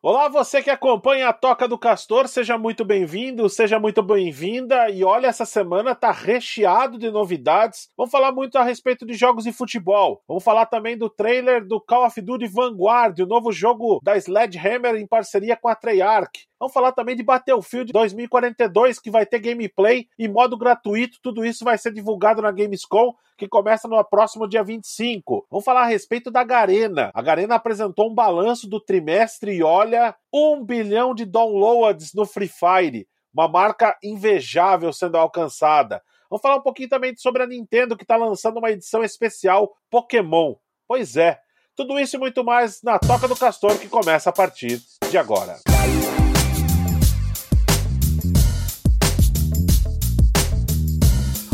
Olá, você que acompanha a Toca do Castor, seja muito bem-vindo, seja muito bem-vinda. E olha, essa semana tá recheado de novidades. Vamos falar muito a respeito de jogos de futebol. Vamos falar também do trailer do Call of Duty Vanguard, o novo jogo da Sledgehammer em parceria com a Treyarch. Vamos falar também de Battlefield 2042, que vai ter gameplay e modo gratuito. Tudo isso vai ser divulgado na Gamescom, que começa no próximo dia 25. Vamos falar a respeito da Garena. A Garena apresentou um balanço do trimestre e olha um bilhão de downloads no Free Fire, uma marca invejável sendo alcançada. Vamos falar um pouquinho também sobre a Nintendo que está lançando uma edição especial Pokémon. Pois é, tudo isso e muito mais na Toca do Castor que começa a partir de agora.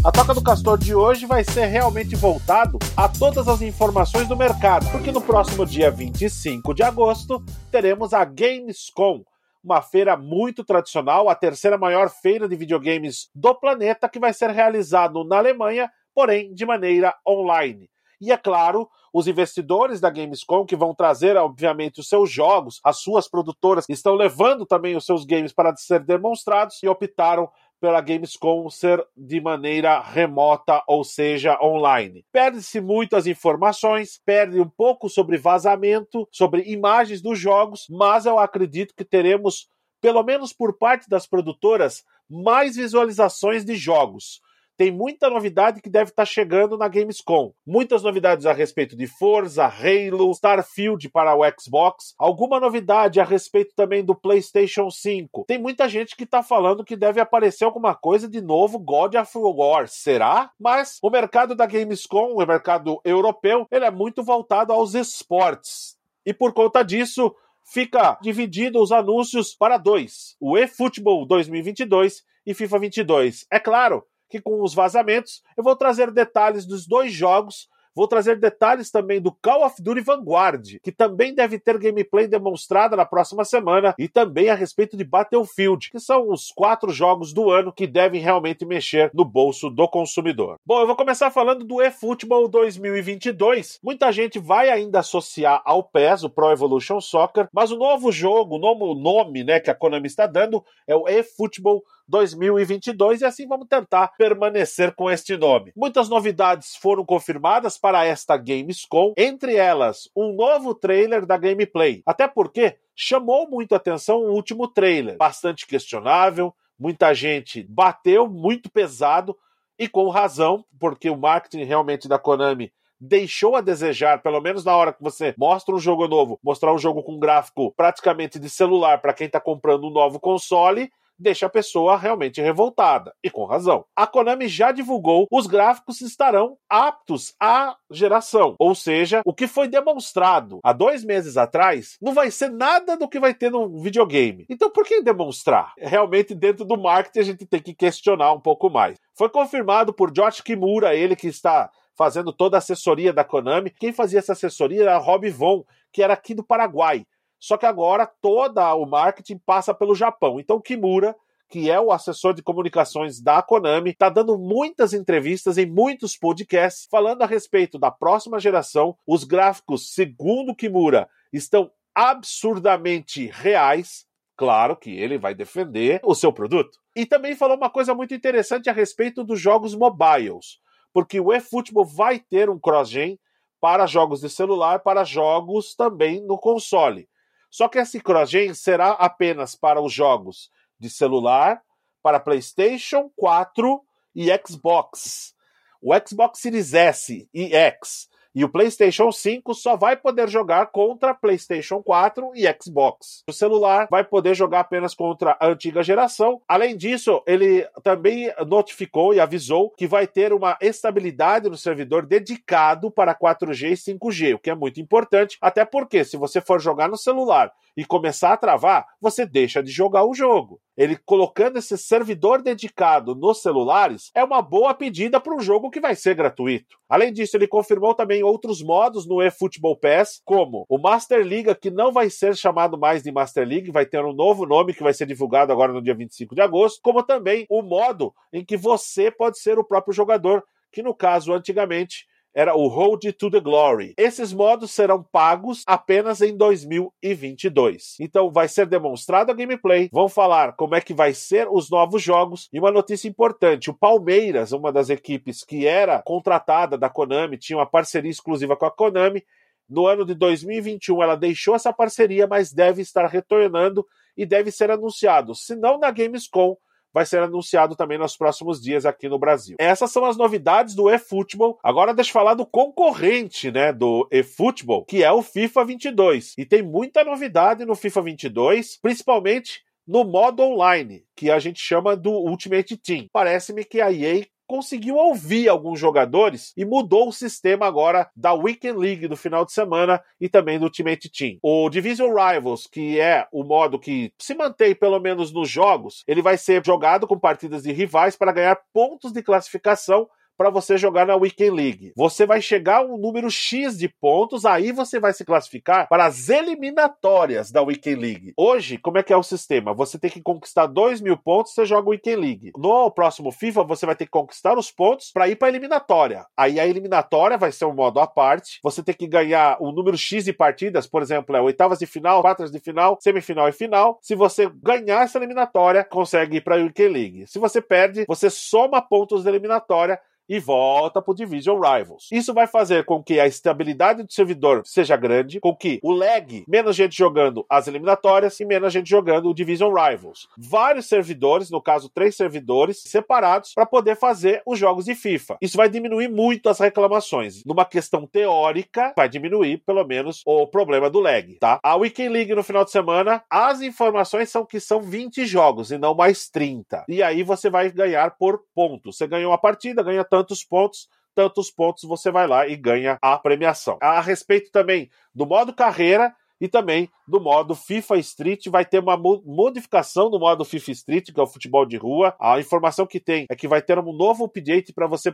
A Toca do Castor de hoje vai ser realmente voltado a todas as informações do mercado, porque no próximo dia 25 de agosto teremos a Gamescom, uma feira muito tradicional, a terceira maior feira de videogames do planeta, que vai ser realizado na Alemanha, porém de maneira online. E é claro, os investidores da Gamescom, que vão trazer, obviamente, os seus jogos, as suas produtoras, estão levando também os seus games para ser demonstrados e optaram pela Gamescom ser de maneira remota, ou seja, online. Perde-se muitas informações, perde um pouco sobre vazamento, sobre imagens dos jogos, mas eu acredito que teremos, pelo menos por parte das produtoras, mais visualizações de jogos tem muita novidade que deve estar tá chegando na Gamescom. Muitas novidades a respeito de Forza, Halo, Starfield para o Xbox, alguma novidade a respeito também do PlayStation 5. Tem muita gente que está falando que deve aparecer alguma coisa de novo God of War. Será? Mas o mercado da Gamescom, o mercado europeu, ele é muito voltado aos esportes. E por conta disso, fica dividido os anúncios para dois: o eFootball 2022 e FIFA 22. É claro, que com os vazamentos eu vou trazer detalhes dos dois jogos Vou trazer detalhes também do Call of Duty Vanguard, que também deve ter gameplay demonstrada na próxima semana, e também a respeito de Battlefield, que são os quatro jogos do ano que devem realmente mexer no bolso do consumidor. Bom, eu vou começar falando do eFootball 2022. Muita gente vai ainda associar ao PES, o Pro Evolution Soccer, mas o novo jogo, o novo nome né, que a Konami está dando é o eFootball 2022 e assim vamos tentar permanecer com este nome. Muitas novidades foram confirmadas para esta Gamescom, entre elas um novo trailer da gameplay. Até porque chamou muito atenção o último trailer, bastante questionável, muita gente bateu muito pesado e com razão, porque o marketing realmente da Konami deixou a desejar, pelo menos na hora que você mostra um jogo novo, mostrar um jogo com gráfico praticamente de celular para quem está comprando um novo console, deixa a pessoa realmente revoltada, e com razão. A Konami já divulgou os gráficos estarão aptos à geração, ou seja, o que foi demonstrado há dois meses atrás não vai ser nada do que vai ter no videogame. Então por que demonstrar? Realmente dentro do marketing a gente tem que questionar um pouco mais. Foi confirmado por Josh Kimura, ele que está fazendo toda a assessoria da Konami. Quem fazia essa assessoria era Rob Von, que era aqui do Paraguai. Só que agora toda o marketing passa pelo Japão. Então Kimura, que é o assessor de comunicações da Konami, está dando muitas entrevistas em muitos podcasts falando a respeito da próxima geração. Os gráficos, segundo Kimura, estão absurdamente reais. Claro que ele vai defender o seu produto. E também falou uma coisa muito interessante a respeito dos jogos mobiles, porque o eFootball vai ter um cross-gen para jogos de celular, para jogos também no console. Só que esse CrossGen será apenas para os jogos de celular, para PlayStation 4 e Xbox. O Xbox Series S e X e o PlayStation 5 só vai poder jogar contra PlayStation 4 e Xbox. O celular vai poder jogar apenas contra a antiga geração. Além disso, ele também notificou e avisou que vai ter uma estabilidade no servidor dedicado para 4G e 5G, o que é muito importante, até porque se você for jogar no celular e começar a travar, você deixa de jogar o jogo. Ele colocando esse servidor dedicado nos celulares é uma boa pedida para um jogo que vai ser gratuito. Além disso, ele confirmou também outros modos no eFootball Pass, como o Master League, que não vai ser chamado mais de Master League, vai ter um novo nome que vai ser divulgado agora no dia 25 de agosto, como também o modo em que você pode ser o próprio jogador, que no caso antigamente era o Road to the Glory. Esses modos serão pagos apenas em 2022. Então vai ser demonstrado a gameplay, vão falar como é que vai ser os novos jogos e uma notícia importante, o Palmeiras, uma das equipes que era contratada da Konami, tinha uma parceria exclusiva com a Konami, no ano de 2021 ela deixou essa parceria, mas deve estar retornando e deve ser anunciado, se não na Gamescom, vai ser anunciado também nos próximos dias aqui no Brasil. Essas são as novidades do eFootball. Agora deixa eu falar do concorrente, né, do eFootball, que é o FIFA 22. E tem muita novidade no FIFA 22, principalmente no modo online, que a gente chama do Ultimate Team. Parece-me que a EA conseguiu ouvir alguns jogadores e mudou o sistema agora da Weekend League do final de semana e também do Ultimate Team. O Division Rivals, que é o modo que se mantém pelo menos nos jogos, ele vai ser jogado com partidas de rivais para ganhar pontos de classificação para você jogar na Weekend League. Você vai chegar a um número X de pontos, aí você vai se classificar para as eliminatórias da Weekend League. Hoje, como é que é o sistema? Você tem que conquistar 2 mil pontos, você joga o Weekend League. No próximo FIFA, você vai ter que conquistar os pontos para ir para a eliminatória. Aí a eliminatória vai ser um modo à parte. Você tem que ganhar um número X de partidas, por exemplo, é oitavas de final, quartas de final, semifinal e final. Se você ganhar essa eliminatória, consegue ir para a Weekend League. Se você perde, você soma pontos da eliminatória e volta para o Division Rivals. Isso vai fazer com que a estabilidade do servidor seja grande, com que o lag, menos gente jogando as eliminatórias e menos gente jogando o Division Rivals. Vários servidores, no caso três servidores, separados para poder fazer os jogos de FIFA. Isso vai diminuir muito as reclamações. Numa questão teórica, vai diminuir pelo menos o problema do lag, tá? A Weekend League no final de semana, as informações são que são 20 jogos e não mais 30. E aí você vai ganhar por pontos. Você ganhou uma partida, ganha tantos pontos, tantos pontos você vai lá e ganha a premiação. A respeito também do modo carreira e também do modo FIFA Street vai ter uma modificação no modo FIFA Street, que é o futebol de rua. A informação que tem é que vai ter um novo update para você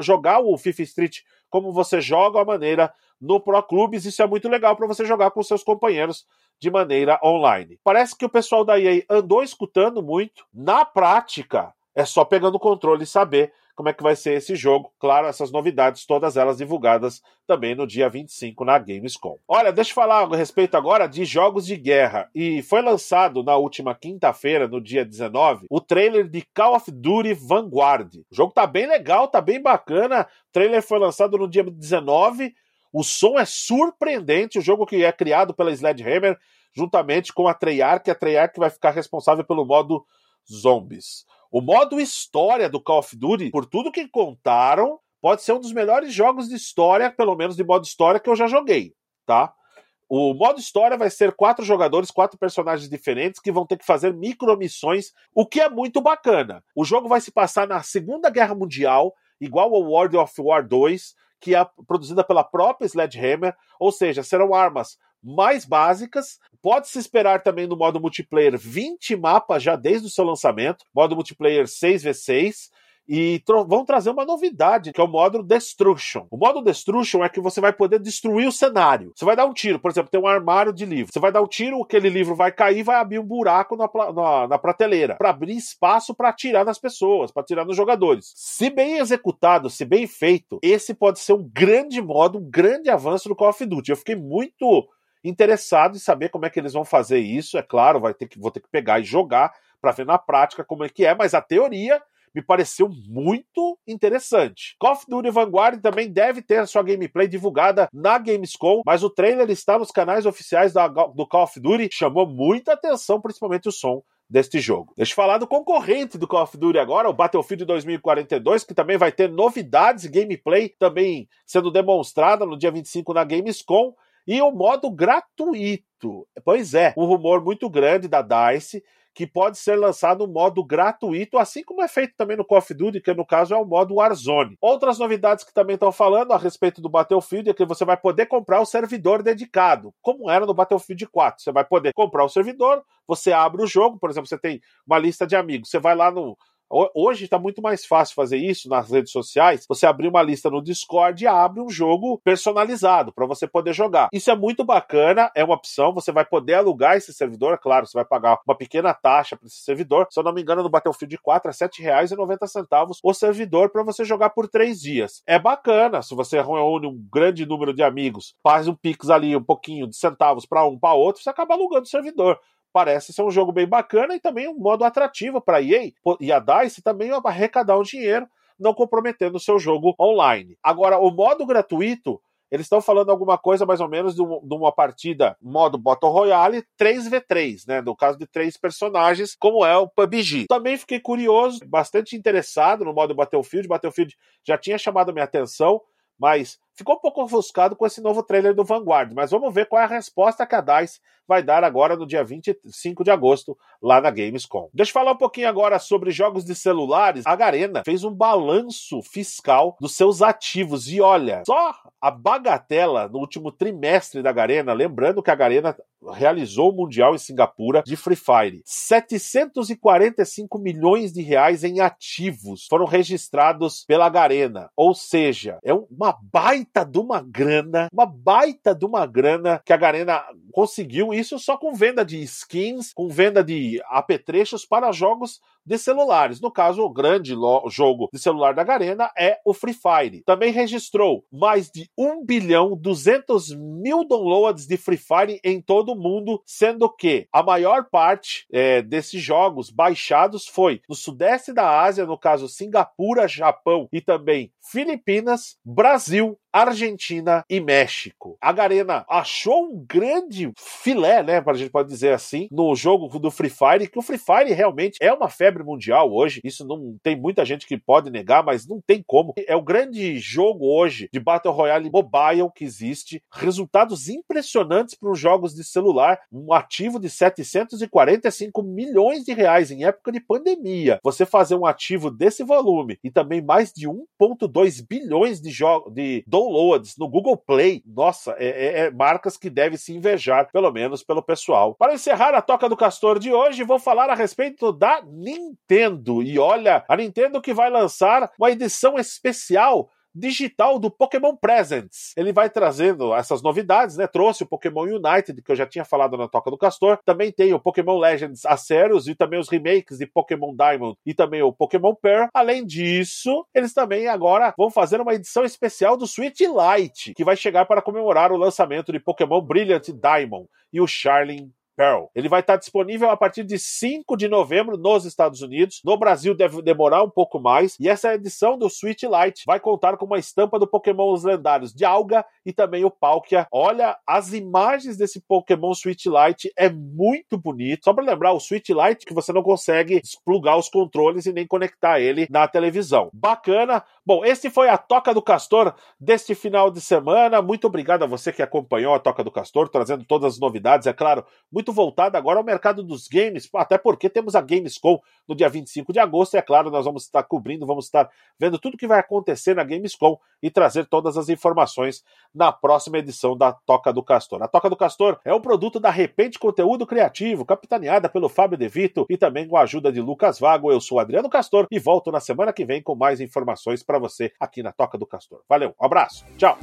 jogar o FIFA Street como você joga a maneira no Pro Clubes. Isso é muito legal para você jogar com seus companheiros de maneira online. Parece que o pessoal da EA andou escutando muito. Na prática, é só pegando o controle e saber como é que vai ser esse jogo. Claro, essas novidades, todas elas divulgadas também no dia 25 na Gamescom. Olha, deixa eu falar a respeito agora de jogos de guerra. E foi lançado na última quinta-feira, no dia 19, o trailer de Call of Duty Vanguard. O jogo tá bem legal, tá bem bacana. O trailer foi lançado no dia 19. O som é surpreendente. O jogo que é criado pela Sledgehammer, juntamente com a Treyarch. A Treyarch vai ficar responsável pelo modo Zombies. O modo história do Call of Duty, por tudo que contaram, pode ser um dos melhores jogos de história, pelo menos de modo história, que eu já joguei, tá? O modo história vai ser quatro jogadores, quatro personagens diferentes que vão ter que fazer micromissões, o que é muito bacana. O jogo vai se passar na Segunda Guerra Mundial, igual ao World of War 2, que é produzida pela própria Sledgehammer, ou seja, serão armas mais básicas. Pode-se esperar também no modo multiplayer 20 mapas já desde o seu lançamento, modo multiplayer 6v6. E vão trazer uma novidade, que é o modo Destruction. O modo Destruction é que você vai poder destruir o cenário. Você vai dar um tiro, por exemplo, tem um armário de livro. Você vai dar um tiro, aquele livro vai cair vai abrir um buraco na, na, na prateleira para abrir espaço para atirar nas pessoas, para atirar nos jogadores. Se bem executado, se bem feito, esse pode ser um grande modo, um grande avanço no Call of Duty. Eu fiquei muito interessado em saber como é que eles vão fazer isso. É claro, vai ter que, vou ter que pegar e jogar para ver na prática como é que é, mas a teoria me pareceu muito interessante. Call of Duty Vanguard também deve ter sua gameplay divulgada na Gamescom, mas o trailer está nos canais oficiais do Call of Duty, chamou muita atenção, principalmente o som deste jogo. Deixa eu falar do concorrente do Call of Duty agora, o Battlefield 2042, que também vai ter novidades e gameplay também sendo demonstrada no dia 25 na Gamescom. E o modo gratuito. Pois é, um rumor muito grande da DICE que pode ser lançado no modo gratuito, assim como é feito também no Call of Duty, que no caso é o modo Warzone. Outras novidades que também estão falando a respeito do Battlefield é que você vai poder comprar o servidor dedicado, como era no Battlefield 4. Você vai poder comprar o servidor, você abre o jogo, por exemplo, você tem uma lista de amigos, você vai lá no, Hoje está muito mais fácil fazer isso nas redes sociais. Você abrir uma lista no Discord e abre um jogo personalizado para você poder jogar. Isso é muito bacana, é uma opção. Você vai poder alugar esse servidor, claro, você vai pagar uma pequena taxa para esse servidor. Se eu não me engano, no Battlefield 4 é R$ 7,90 o servidor para você jogar por três dias. É bacana se você reúne um grande número de amigos, faz um pix ali, um pouquinho de centavos para um, para outro, você acaba alugando o servidor parece ser um jogo bem bacana e também um modo atrativo para a EA e a DICE também arrecadar um dinheiro, não comprometendo o seu jogo online. Agora, o modo gratuito, eles estão falando alguma coisa mais ou menos de, uma partida modo Battle Royale 3v3, né? No caso de três personagens, como é o PUBG. Também fiquei curioso, bastante interessado no modo Battlefield. Battlefield já tinha chamado a minha atenção, mas ficou um pouco ofuscado com esse novo trailer do Vanguard. Mas vamos ver qual é a resposta que a DICE vai dar agora no dia 25 de agosto, lá na Gamescom. Deixa eu falar um pouquinho agora sobre jogos de celulares. A Garena fez um balanço fiscal dos seus ativos. E olha, só a bagatela no último trimestre da Garena, lembrando que a Garena realizou o Mundial em Singapura de Free Fire. 745 milhões de reais em ativos foram registrados pela Garena. Ou seja, é uma baita de uma grana, uma baita de uma grana que a Garena conseguiu isso só com venda de skins, com venda de apetrechos para jogos de celulares. No caso, o grande jogo de celular da Garena é o Free Fire. Também registrou mais de 1 bilhão 200 mil downloads de Free Fire em todo o mundo, sendo que a maior parte é, desses jogos baixados foi no sudeste da Ásia, no caso Singapura, Japão e também Filipinas, Brasil, Argentina e México. A Garena achou um grande filé, né, para a gente pode dizer assim, no jogo do Free Fire, que o Free Fire realmente é uma febre mundial hoje. Isso não tem muita gente que pode negar, mas não tem como. É o grande jogo hoje de Battle Royale mobile que existe. Resultados impressionantes para os jogos de celular. Um ativo de 745 milhões de reais em época de pandemia. Você fazer um ativo desse volume e também mais de 1,2 bilhões de, de downloads no Google Play, nossa, é, é, é marcas que devem se invejar, pelo menos pelo pessoal. Para encerrar a Toca do Castor de hoje, vou falar a respeito da Nintendo. E olha, a Nintendo que vai lançar uma edição especial digital do Pokémon Presents. Ele vai trazendo essas novidades, né? Trouxe o Pokémon United, que eu já tinha falado na Toca do Castor. Também tem o Pokémon Legends Aceros e também os remakes de Pokémon Diamond e também o Pokémon Pearl. Além disso, eles também agora vão fazer uma edição especial do Switch Lite, que vai chegar para comemorar o lançamento de Pokémon Brilliant Diamond e o Charling Pearl. Ele vai estar disponível a partir de 5 de novembro nos Estados Unidos. No Brasil deve demorar um pouco mais. E essa edição do Switch Lite vai contar com uma estampa do Pokémon os lendários de Alga e também o Palkia. Olha, as imagens desse Pokémon Switch Lite é muito bonito. Só para lembrar, o Switch Lite que você não consegue desplugar os controles e nem conectar ele na televisão. Bacana. Bom, esse foi a Toca do Castor deste final de semana. Muito obrigado a você que acompanhou a Toca do Castor, trazendo todas as novidades. É claro, muito voltada agora ao mercado dos games, até porque temos a Gamescom no dia 25 de agosto, e é claro, nós vamos estar cobrindo, vamos estar vendo tudo que vai acontecer na Gamescom e trazer todas as informações na próxima edição da Toca do Castor. A Toca do Castor é um produto da Repente Conteúdo Criativo, capitaneada pelo Fábio De Vito e também com a ajuda de Lucas Vago. Eu sou Adriano Castor e volto na semana que vem com mais informações para você aqui na Toca do Castor. Valeu, um abraço, tchau!